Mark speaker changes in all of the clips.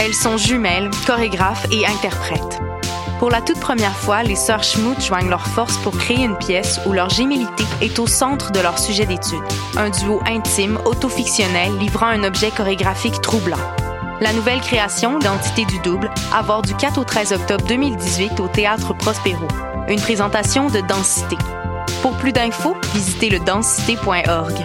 Speaker 1: Elles sont jumelles, chorégraphes et interprètes. Pour la toute première fois, les sœurs Schmout joignent leurs forces pour créer une pièce où leur gémilité est au centre de leur sujet d'étude. Un duo intime, autofictionnel, livrant un objet chorégraphique troublant. La nouvelle création, Dentité du double, voir du 4 au 13 octobre 2018 au Théâtre Prospero. Une présentation de Densité. Pour plus d'infos, visitez le densité.org.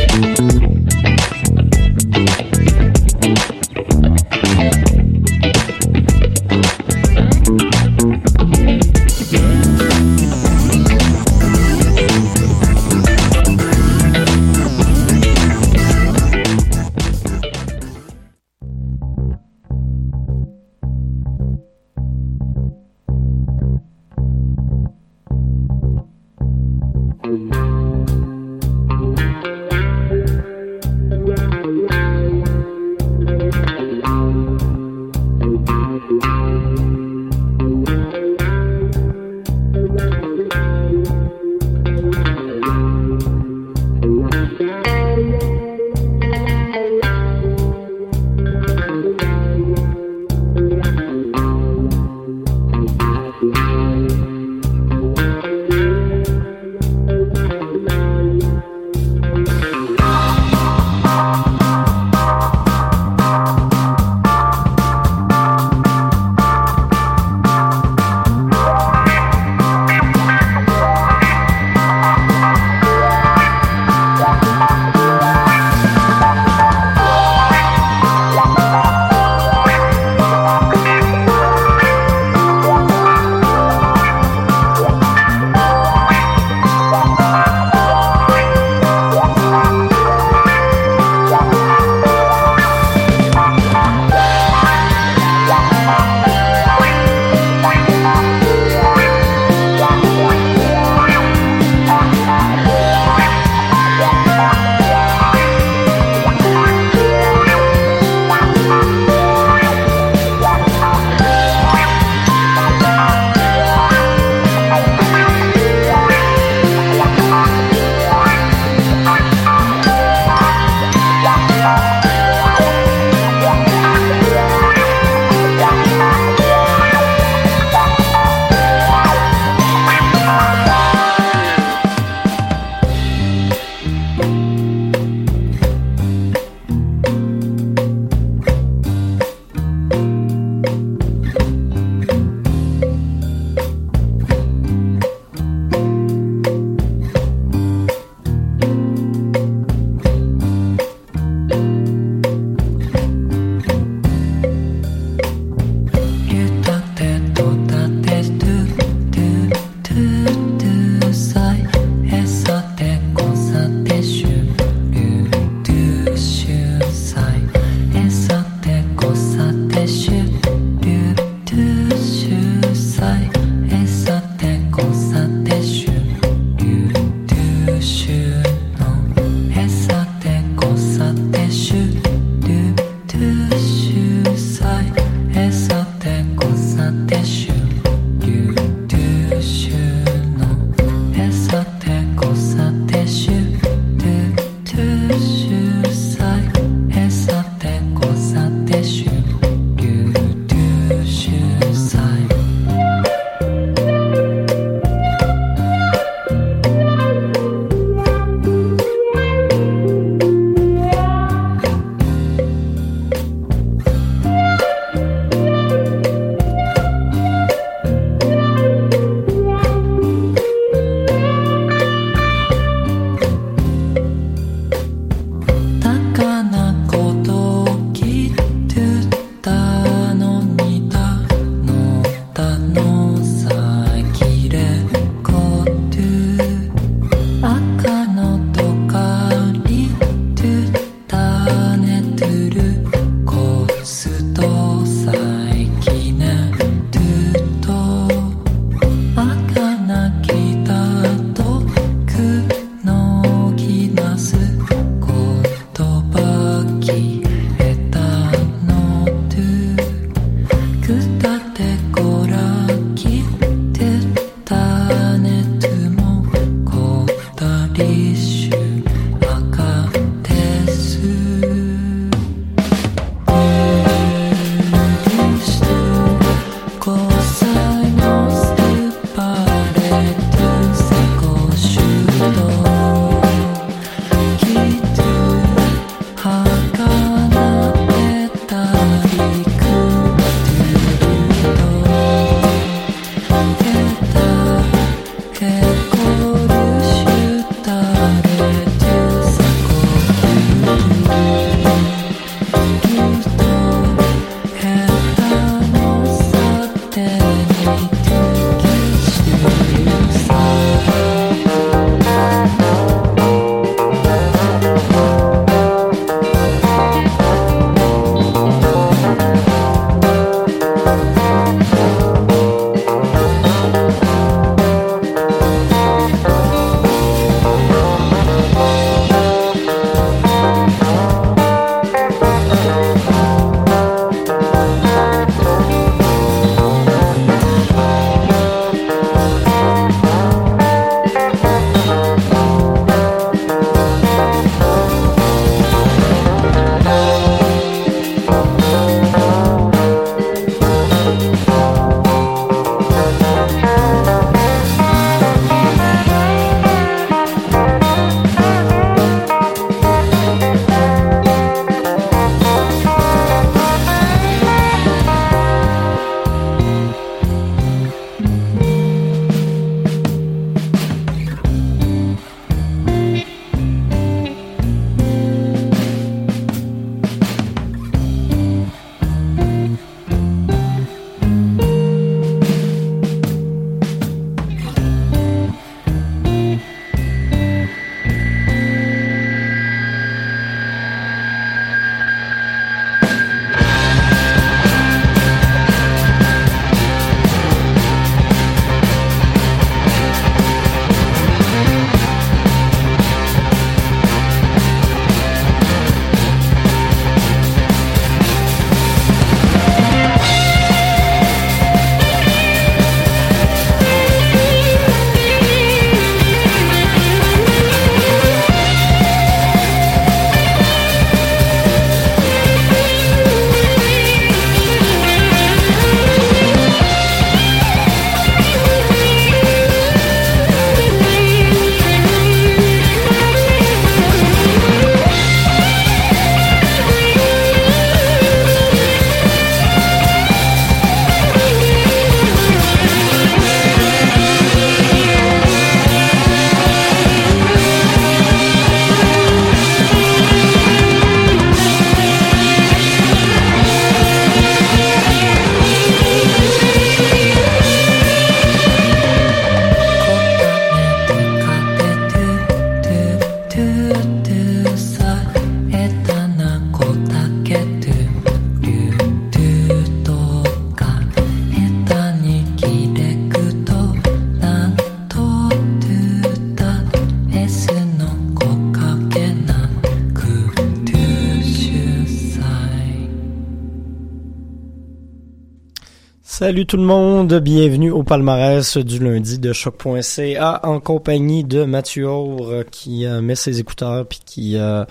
Speaker 2: Salut tout le monde, bienvenue au palmarès du lundi de choc.ca en compagnie de Mathieu Aure qui euh, met ses écouteurs puis qui euh,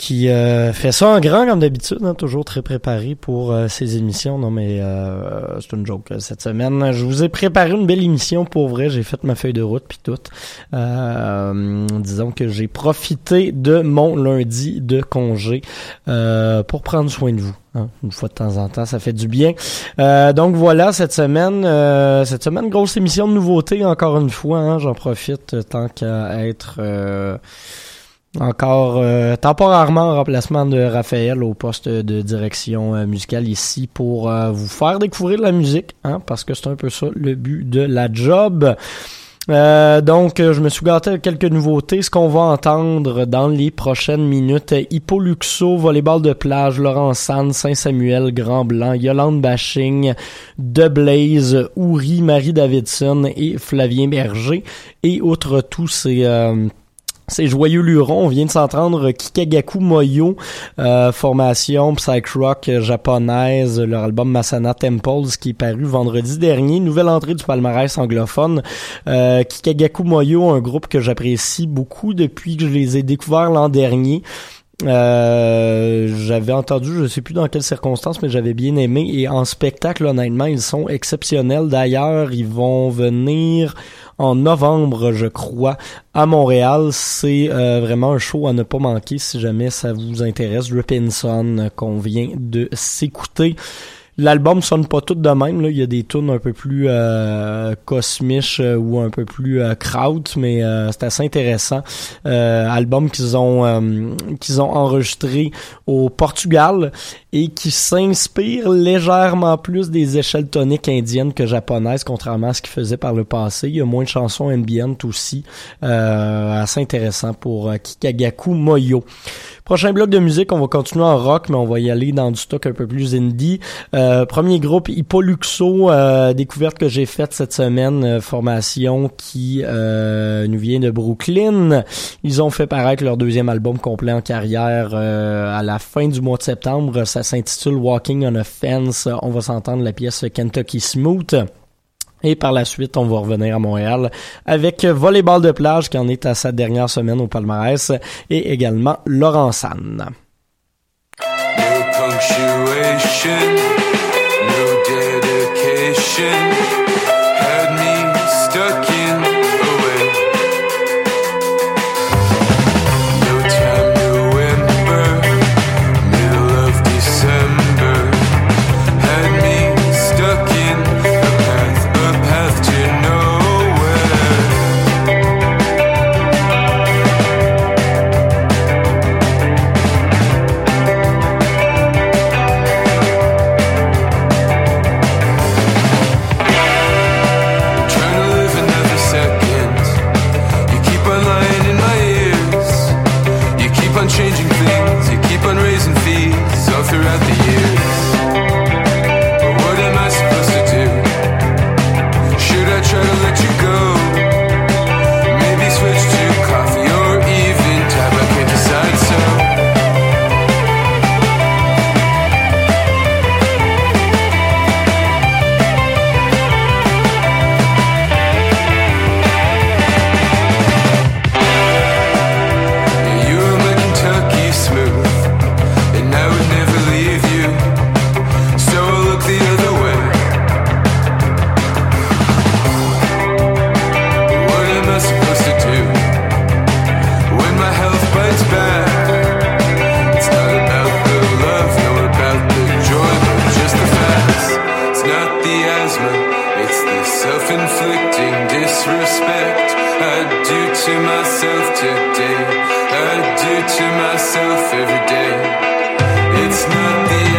Speaker 2: qui euh, fait ça en grand comme d'habitude, hein, toujours très préparé pour ses émissions. Non mais c'est une joke cette semaine. Je vous ai préparé une belle émission pour vrai. J'ai fait ma feuille de route puis tout. disons que j'ai profité de mon lundi de congé pour prendre soin de vous. Hein, une fois de temps en temps, ça fait du bien. Euh, donc voilà, cette semaine, euh, cette semaine, grosse émission de nouveautés, encore une fois. Hein, J'en profite tant qu'à être euh, encore temporairement en remplacement de Raphaël au poste de direction musicale ici pour vous faire découvrir la musique, hein, parce que c'est un peu ça le but de la job. Euh, donc, euh, je me suis gâté quelques nouveautés. Ce qu'on va entendre dans les prochaines minutes, Hippo Luxo, volleyball de plage, Laurent Sands, Saint-Samuel, Grand Blanc, Yolande Bashing, De Blaze, Ouri, Marie Davidson et Flavien Berger. Et outre tout, c'est... Euh, c'est Joyeux Luron, on vient de s'entendre Kikagaku Moyo, euh, formation psych rock japonaise, leur album Masana Temples qui est paru vendredi dernier, nouvelle entrée du palmarès anglophone. Euh, Kikagaku Moyo, un groupe que j'apprécie beaucoup depuis que je les ai découverts l'an dernier. Euh, j'avais entendu, je sais plus dans quelles circonstances, mais j'avais bien aimé. Et en spectacle, honnêtement, ils sont exceptionnels. D'ailleurs, ils vont venir en novembre, je crois, à Montréal. C'est euh, vraiment un show à ne pas manquer si jamais ça vous intéresse. Ripinson qu'on vient de s'écouter. L'album sonne pas tout de même. Là. Il y a des tunes un peu plus euh, cosmiches euh, ou un peu plus euh, kraut, mais euh, c'est assez intéressant. album qu'ils ont qu'ils ont enregistré au Portugal et qui s'inspire légèrement plus des échelles toniques indiennes que japonaises, contrairement à ce qu'ils faisaient par le passé. Il y a moins de chansons ambient aussi, assez intéressant pour Kikagaku Moyo. Prochain bloc de musique, on va continuer en rock, mais on va y aller dans du stock un peu plus indie. Euh, premier groupe, Hippoluxo, euh, découverte que j'ai faite cette semaine, euh, formation qui euh, nous vient de Brooklyn. Ils ont fait paraître leur deuxième album complet en carrière à la fin du mois de septembre. Ça s'intitule Walking on a Fence. On va s'entendre la pièce Kentucky Smooth. Et par la suite, on va revenir à Montréal avec Volleyball de plage qui en est à sa dernière semaine au palmarès et également Laurent San.
Speaker 3: ocean. to myself today. I
Speaker 4: do to myself every day. It's not the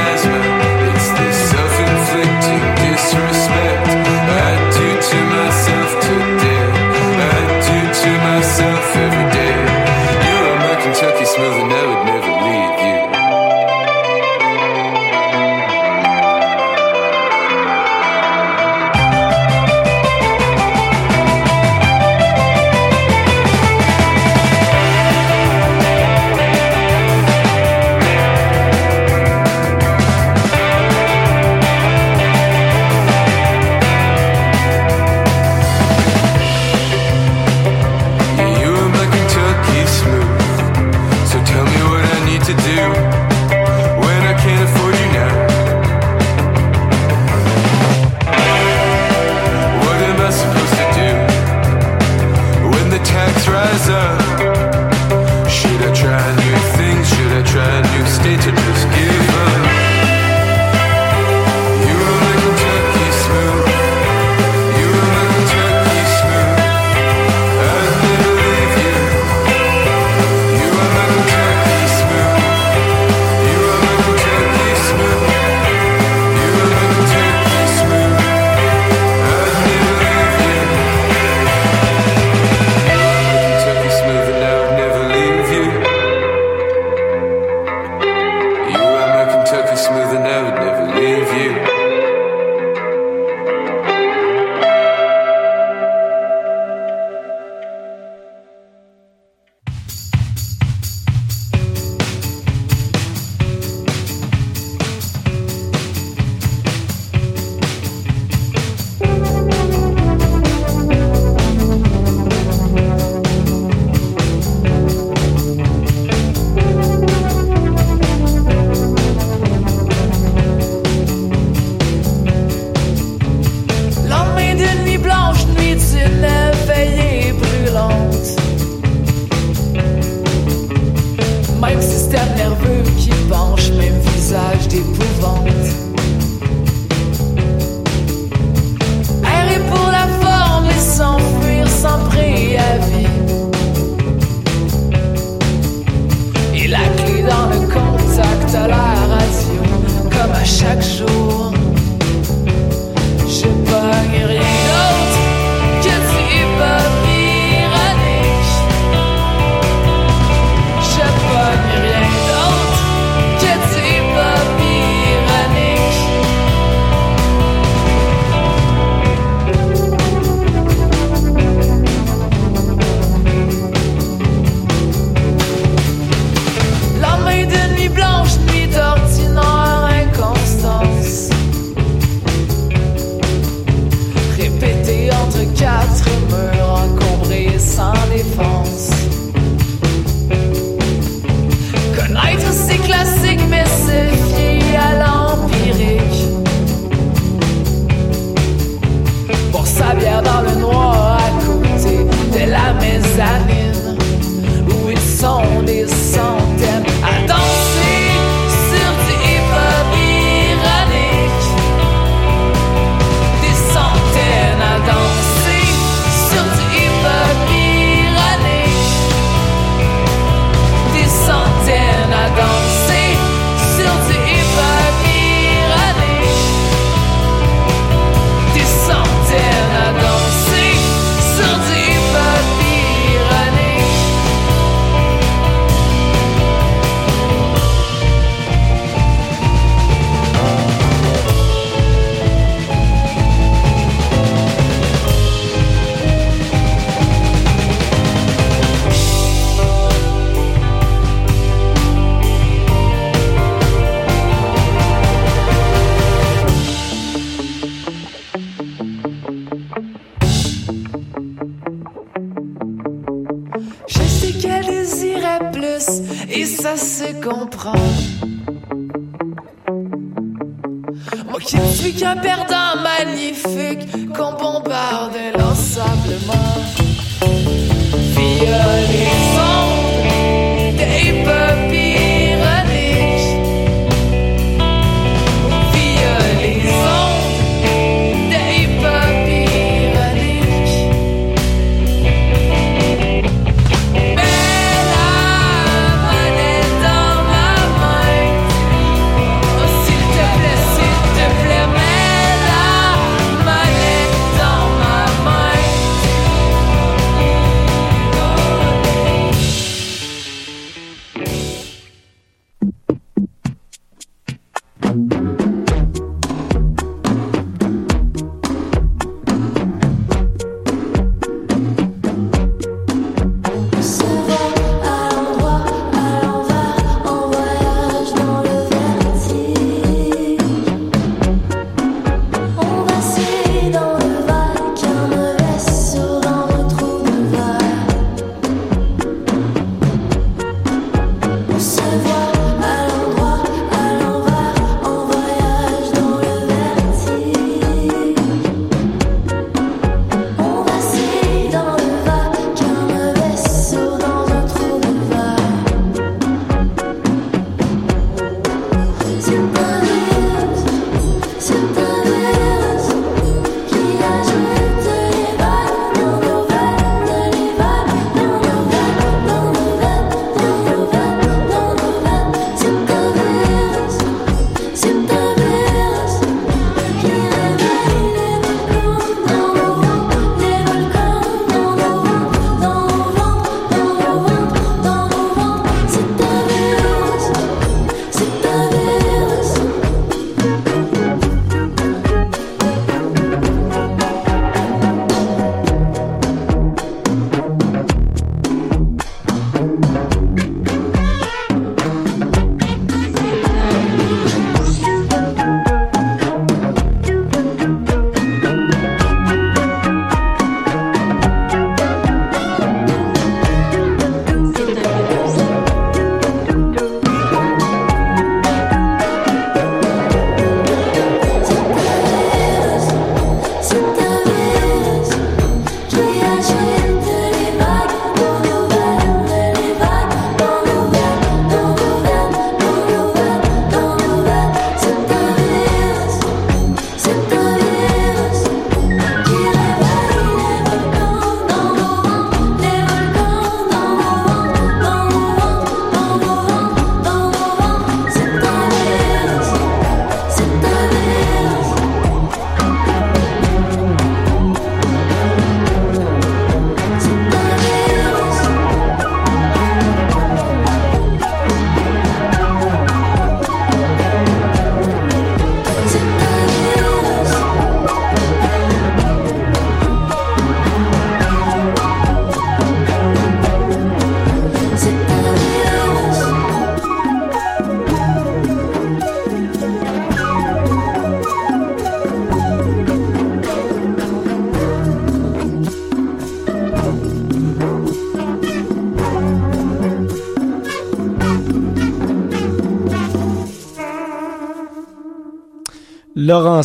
Speaker 2: Laurent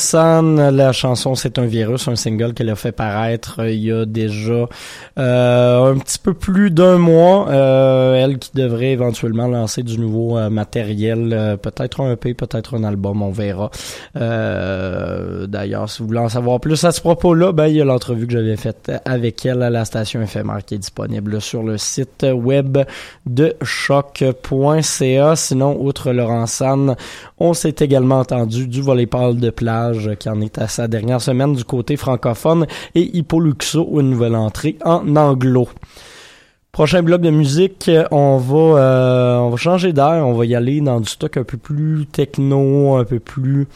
Speaker 2: la chanson C'est un virus, un single qu'elle a fait paraître euh, il y a déjà euh, un petit peu plus d'un mois. Euh, elle qui devrait éventuellement lancer du nouveau euh, matériel, euh, peut-être un EP, peut-être un album, on verra. Euh, D'ailleurs, si vous voulez en savoir plus à ce propos-là, ben, il y a l'entrevue que j'avais faite avec elle à la station éphémère qui est disponible sur le site web de choc.ca. Sinon, outre Laurent on s'est également entendu du volleyball de plage qui en est à sa dernière semaine du côté francophone et Hippo Luxo, une nouvelle entrée en anglo. Prochain bloc de musique, on va euh, on va changer d'air, on va y aller dans du stock un peu plus techno, un peu plus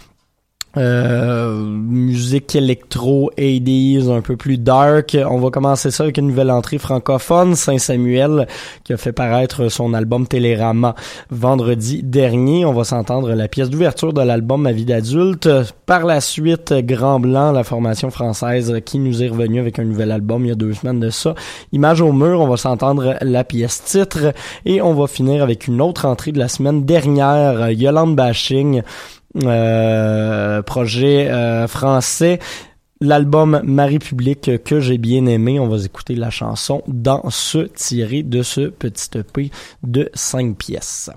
Speaker 2: euh, musique électro 80s un peu plus dark. On va commencer ça avec une nouvelle entrée francophone, Saint-Samuel, qui a fait paraître son album Télérama vendredi dernier. On va s'entendre la pièce d'ouverture de l'album Ma vie d'adulte. Par la suite, Grand Blanc, la formation française qui nous est revenue avec un nouvel album il y a deux semaines de ça. Image au mur, on va s'entendre la pièce titre et on va finir avec une autre entrée de la semaine dernière, Yolande Bashing projet euh, français. L'album Marie Publique que j'ai bien aimé, on va écouter la chanson dans ce tiré de ce petit EP de 5 pièces.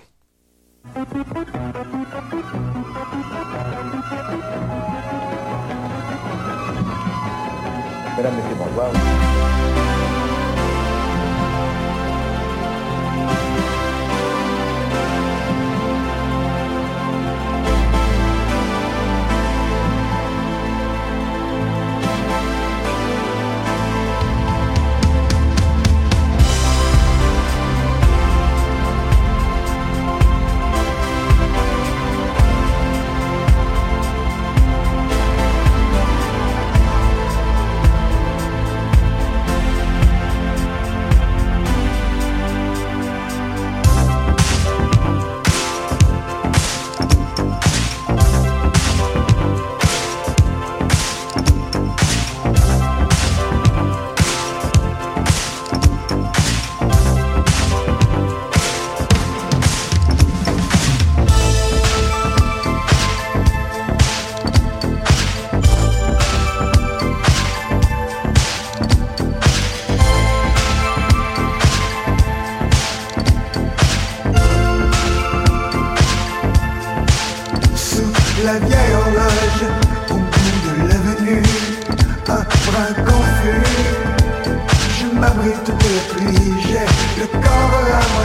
Speaker 5: J'ai le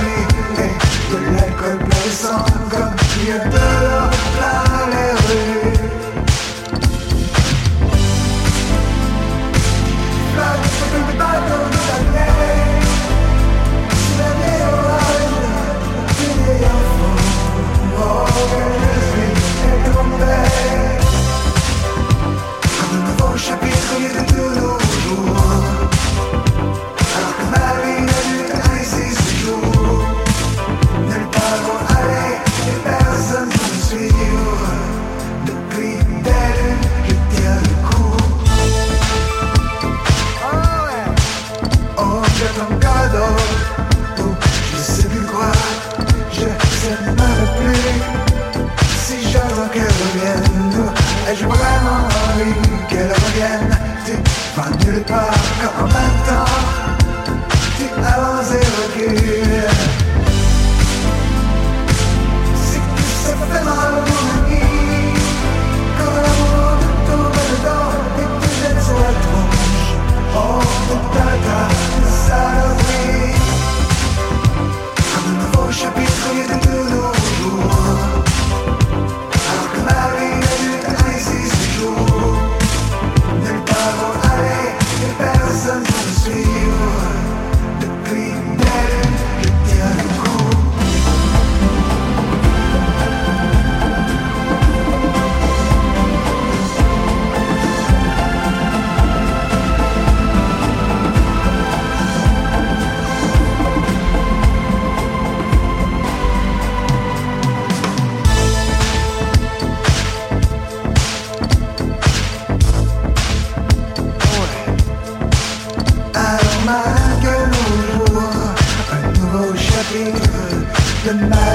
Speaker 5: de ma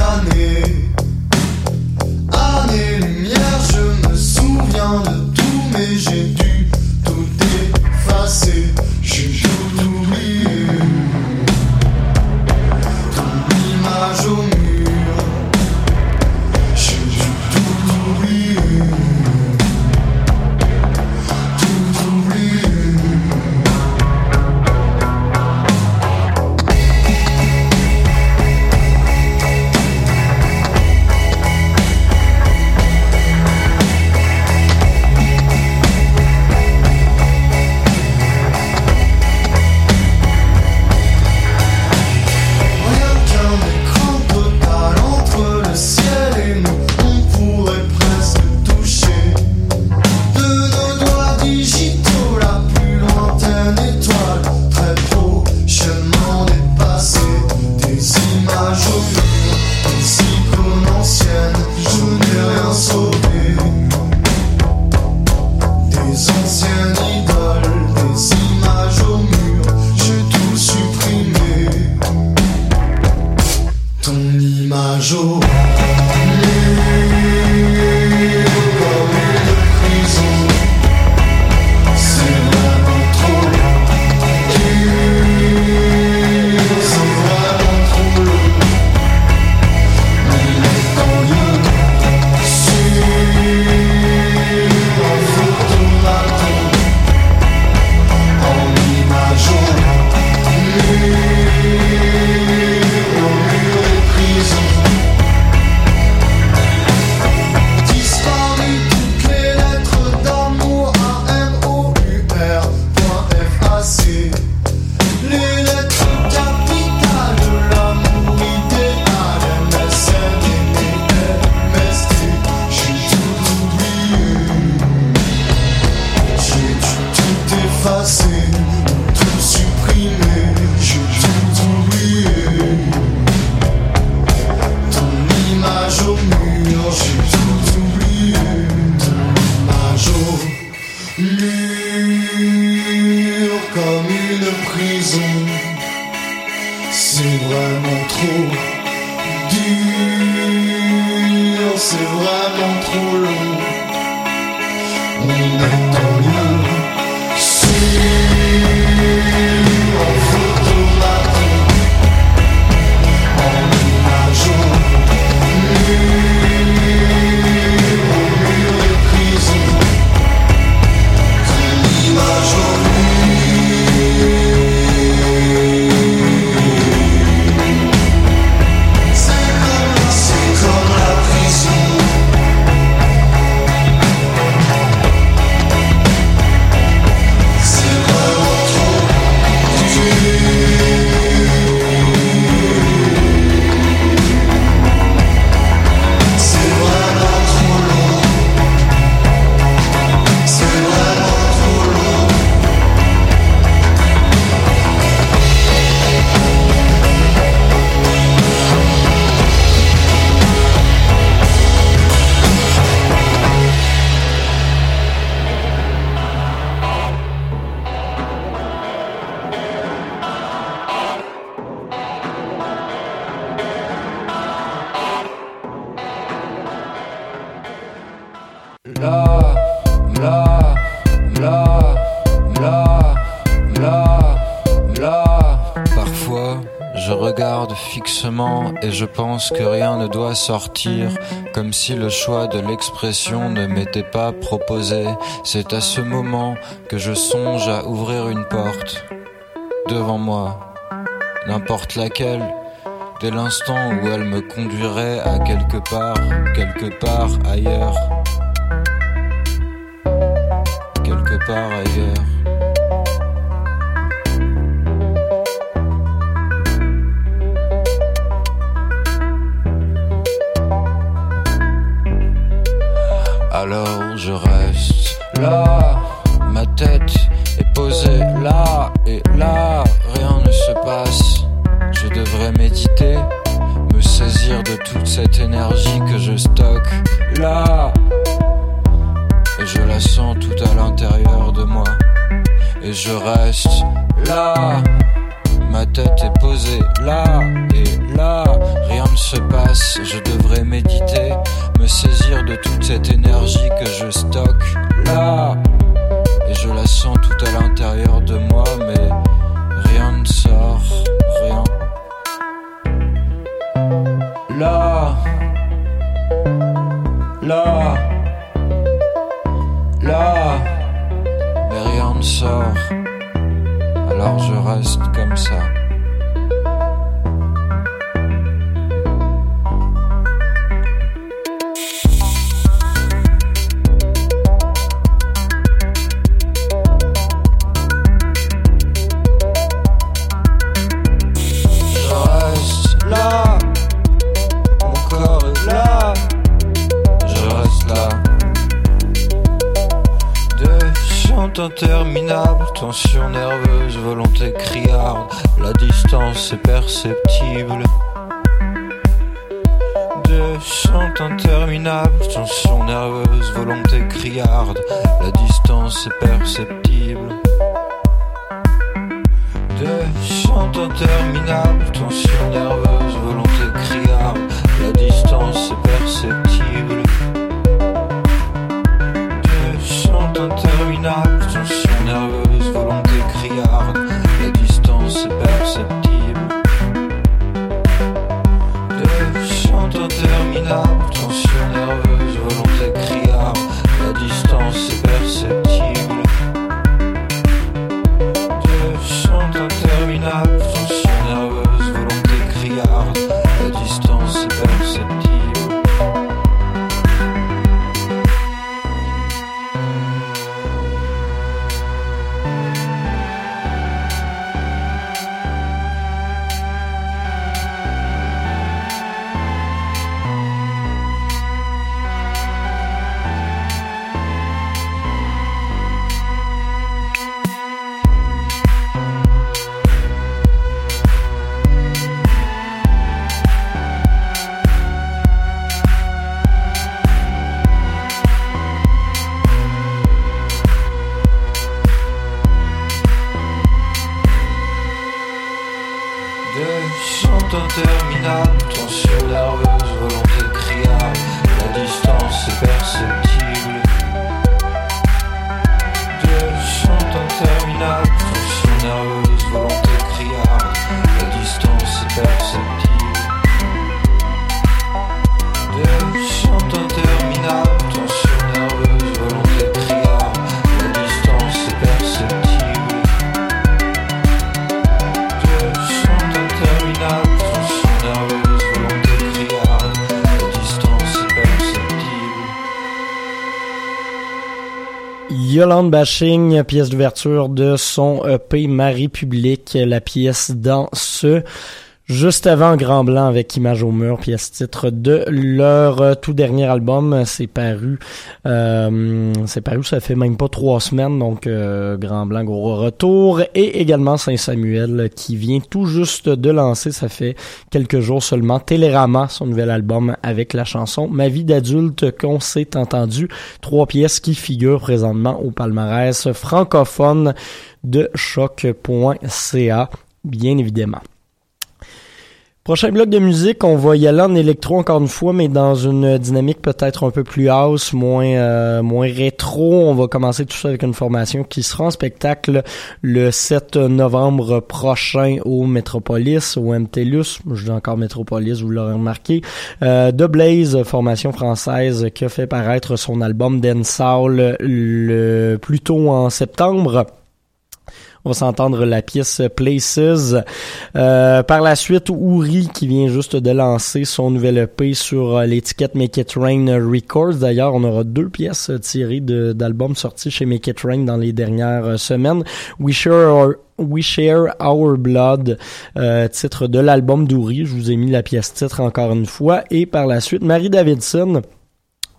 Speaker 6: année, année-lumière, je me souviens de tout, mais j'ai dû tout effacer.
Speaker 7: Mla, mla, mla, mla, mla, mla. Parfois, je regarde fixement et je pense que rien ne doit sortir, comme si le choix de l'expression ne m'était pas proposé. C'est à ce moment que je songe à ouvrir une porte devant moi, n'importe laquelle, dès l'instant où elle me conduirait à quelque part, quelque part ailleurs. Tension nerveuse, volonté criarde, la distance est perceptible. Deux chants interminables, tension nerveuse, volonté criarde, la distance est perceptible. Deux chants interminables, tension nerveuse, volonté criarde, la distance est perceptible.
Speaker 2: Yolande Bashing, pièce d'ouverture de son EP Marie Publique, la pièce dans ce Juste avant Grand Blanc avec Image au mur, pièce titre de leur euh, tout dernier album, c'est paru, euh, c'est paru, ça fait même pas trois semaines, donc euh, Grand Blanc gros retour, et également Saint-Samuel qui vient tout juste de lancer, ça fait quelques jours seulement, Télérama, son nouvel album avec la chanson Ma vie d'adulte qu'on s'est entendu, trois pièces qui figurent présentement au palmarès francophone de choc.ca, bien évidemment. Prochain bloc de musique, on va y aller en électro encore une fois, mais dans une dynamique peut-être un peu plus house, moins euh, moins rétro. On va commencer tout ça avec une formation qui sera en spectacle le 7 novembre prochain au Metropolis, au MTLUS. Je dis encore Metropolis, vous l'aurez remarqué. Euh, The Blaze, formation française qui a fait paraître son album Dancehall le plus tôt en septembre. On va s'entendre la pièce Places. Euh, par la suite, Uri qui vient juste de lancer son nouvel EP sur euh, l'étiquette Make It Rain Records. D'ailleurs, on aura deux pièces tirées d'albums sortis chez Make It Rain dans les dernières euh, semaines. We Share Our We Share Our Blood, euh, titre de l'album d'Uri. Je vous ai mis la pièce titre encore une fois. Et par la suite, Marie Davidson.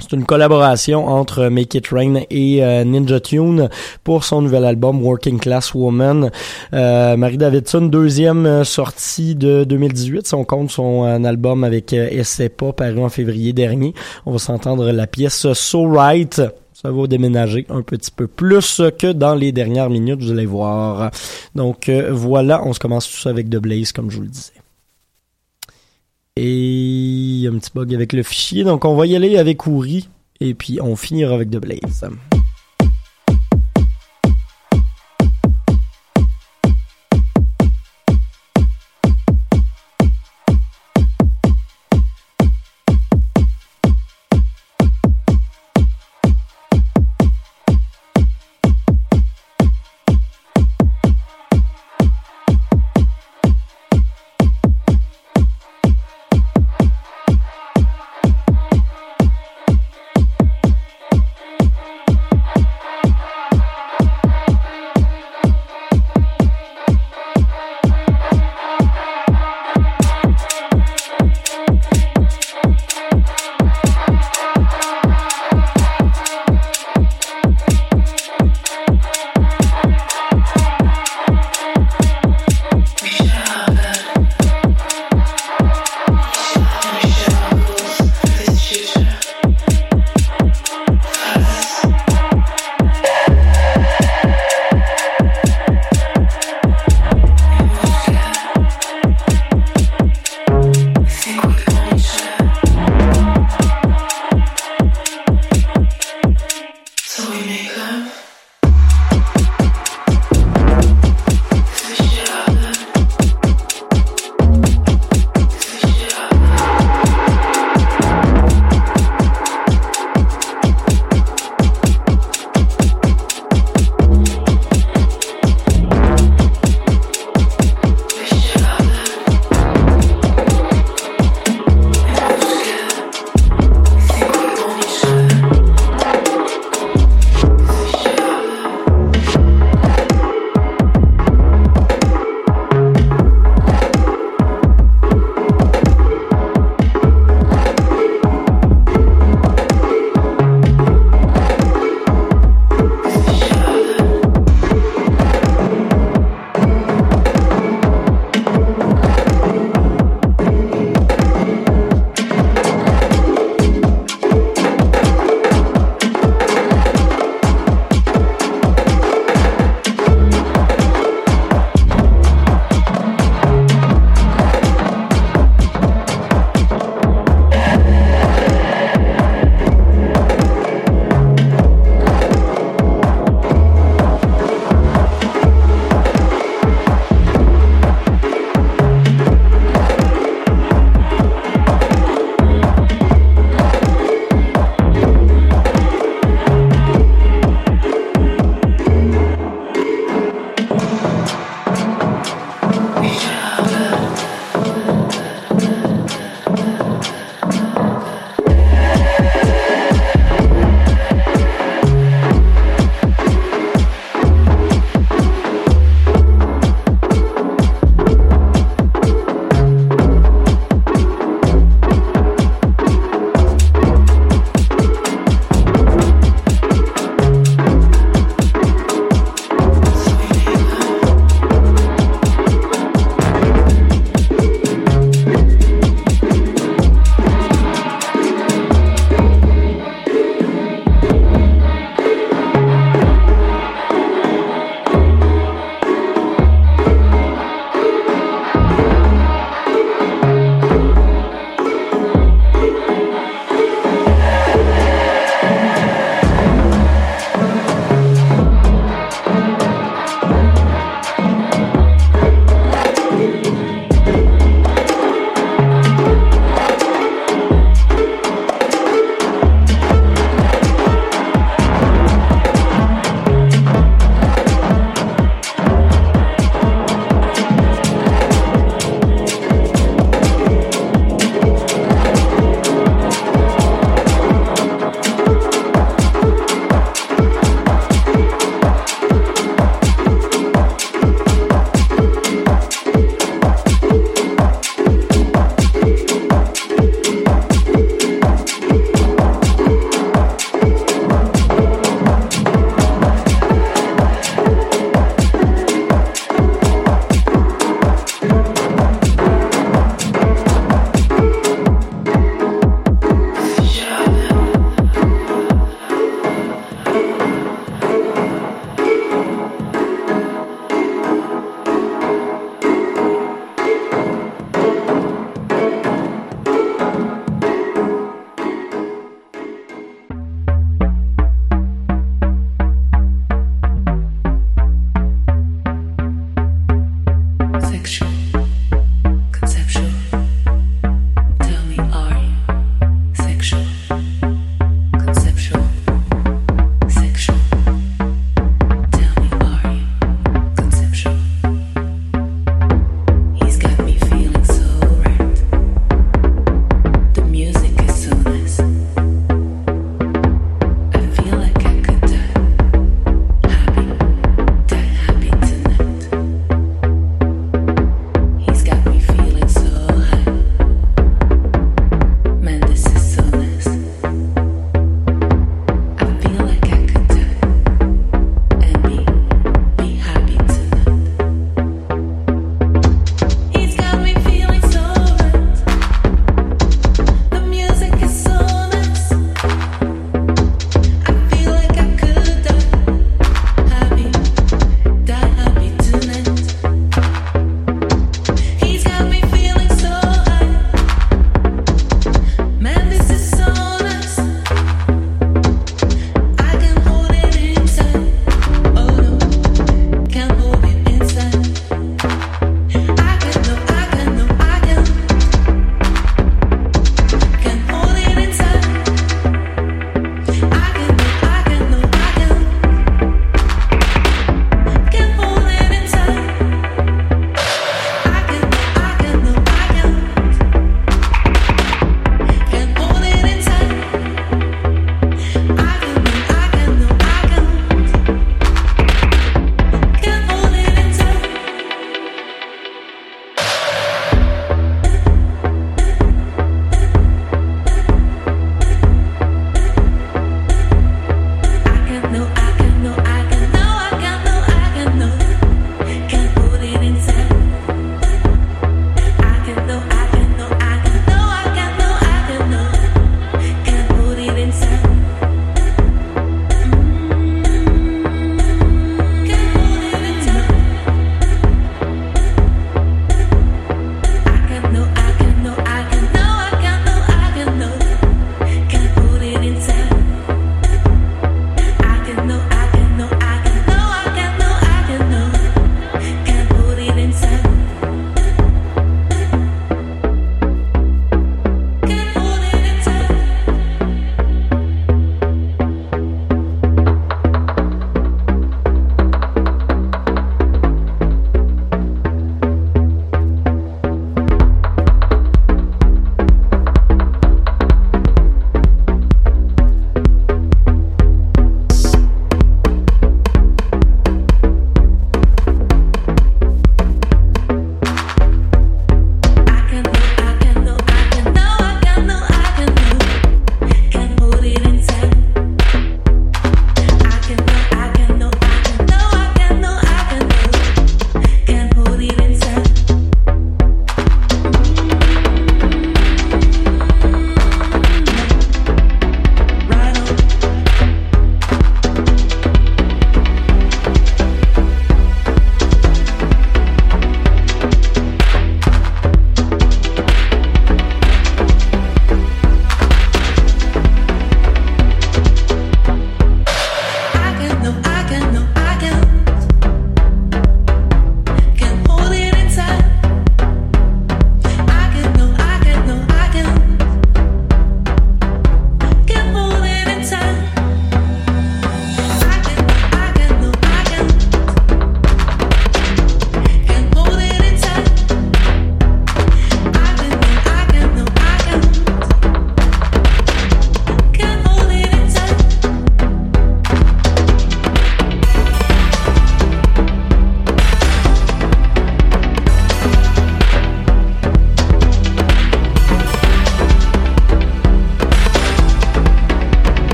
Speaker 2: C'est une collaboration entre Make It Rain et euh, Ninja Tune pour son nouvel album Working Class Woman. Euh, Marie Davidson, deuxième euh, sortie de 2018, si on compte son euh, album avec Essay Pas, paru en février dernier. On va s'entendre la pièce So Right. Ça va déménager un petit peu plus que dans les dernières minutes, vous allez voir. Donc voilà, on se commence tout ça avec The Blaze, comme je vous le disais. Et un petit bug avec le fichier. Donc, on va y aller avec Ouri. Et puis, on finira avec The Blaze.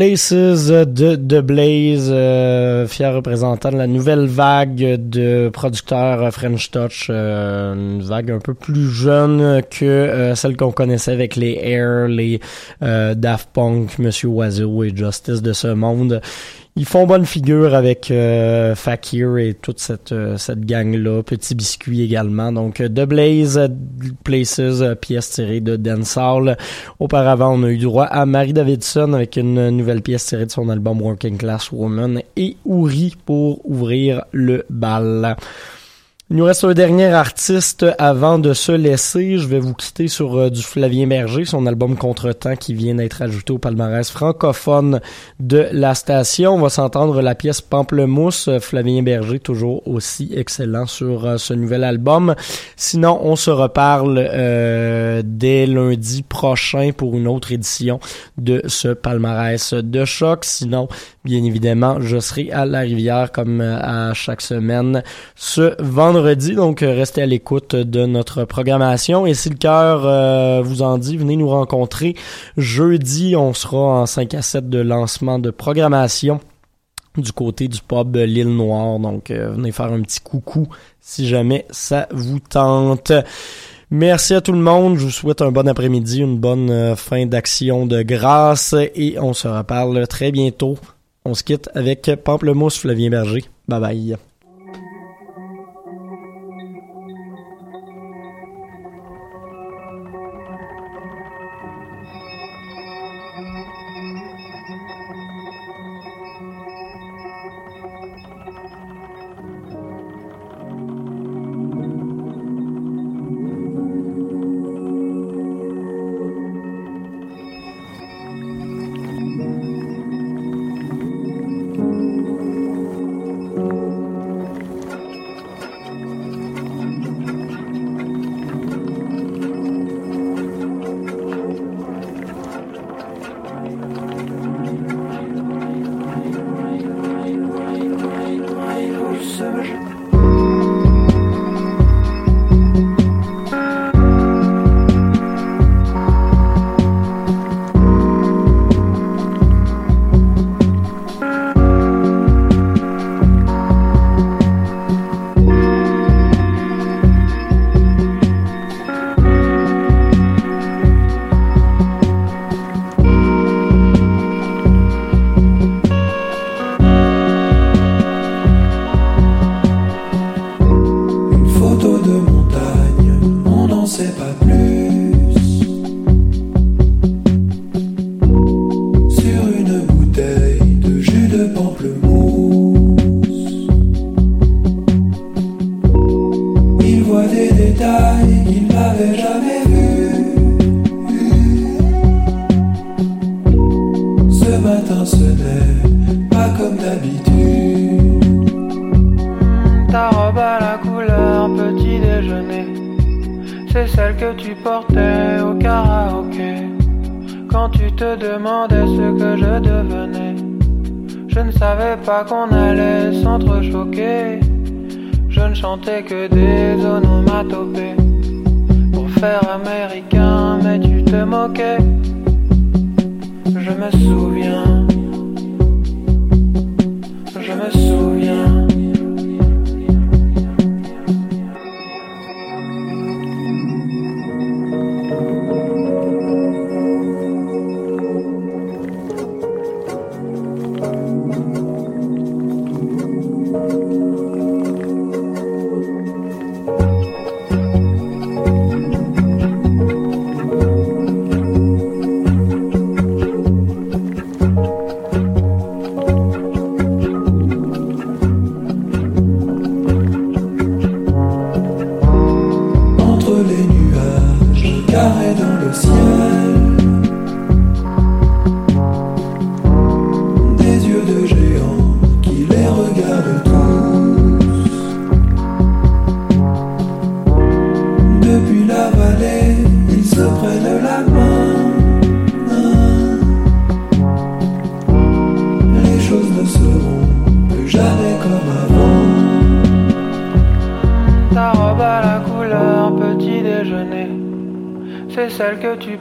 Speaker 2: Places de Blaze, euh, fier représentant de la nouvelle vague de producteurs French Touch, euh, une vague un peu plus jeune que euh, celle qu'on connaissait avec les Air, les euh, Daft Punk, Monsieur Oiseau et Justice de ce monde. Ils font bonne figure avec euh, Fakir et toute cette euh, cette gang là, Petit Biscuit également. Donc euh, The Blaze, euh, Places, euh, pièce tirée de Dancehall. Auparavant, on a eu droit à Marie Davidson avec une nouvelle pièce tirée de son album Working Class Woman et Ouri pour ouvrir le bal. Il nous reste un dernier artiste avant de se laisser. Je vais vous quitter sur euh, du Flavien Berger, son album Contretemps qui vient d'être ajouté au palmarès francophone de la station. On va s'entendre la pièce Pamplemousse. Euh, Flavien Berger, toujours aussi excellent sur euh, ce nouvel album. Sinon, on se reparle euh, dès lundi prochain pour une autre édition de ce palmarès de choc. Sinon, bien évidemment, je serai à la rivière comme à chaque semaine ce vendredi. Donc, euh, restez à l'écoute de notre programmation. Et si le cœur euh, vous en dit, venez nous rencontrer. Jeudi, on sera en 5 à 7 de lancement de programmation du côté du pub L'Île Noire. Donc, euh, venez faire un petit coucou si jamais ça vous tente. Merci à tout le monde. Je vous souhaite un bon après-midi, une bonne fin d'action de grâce et on se reparle très bientôt. On se quitte avec Pamplemousse Flavien Berger. Bye bye.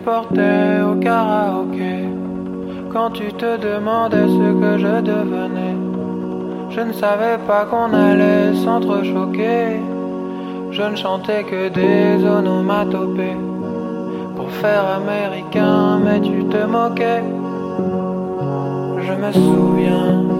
Speaker 4: Portais au karaoké.
Speaker 8: quand tu te demandais ce que je devenais. Je ne savais pas qu'on allait s'entrechoquer. Je ne chantais que des onomatopées pour faire américain, mais tu te moquais. Je me souviens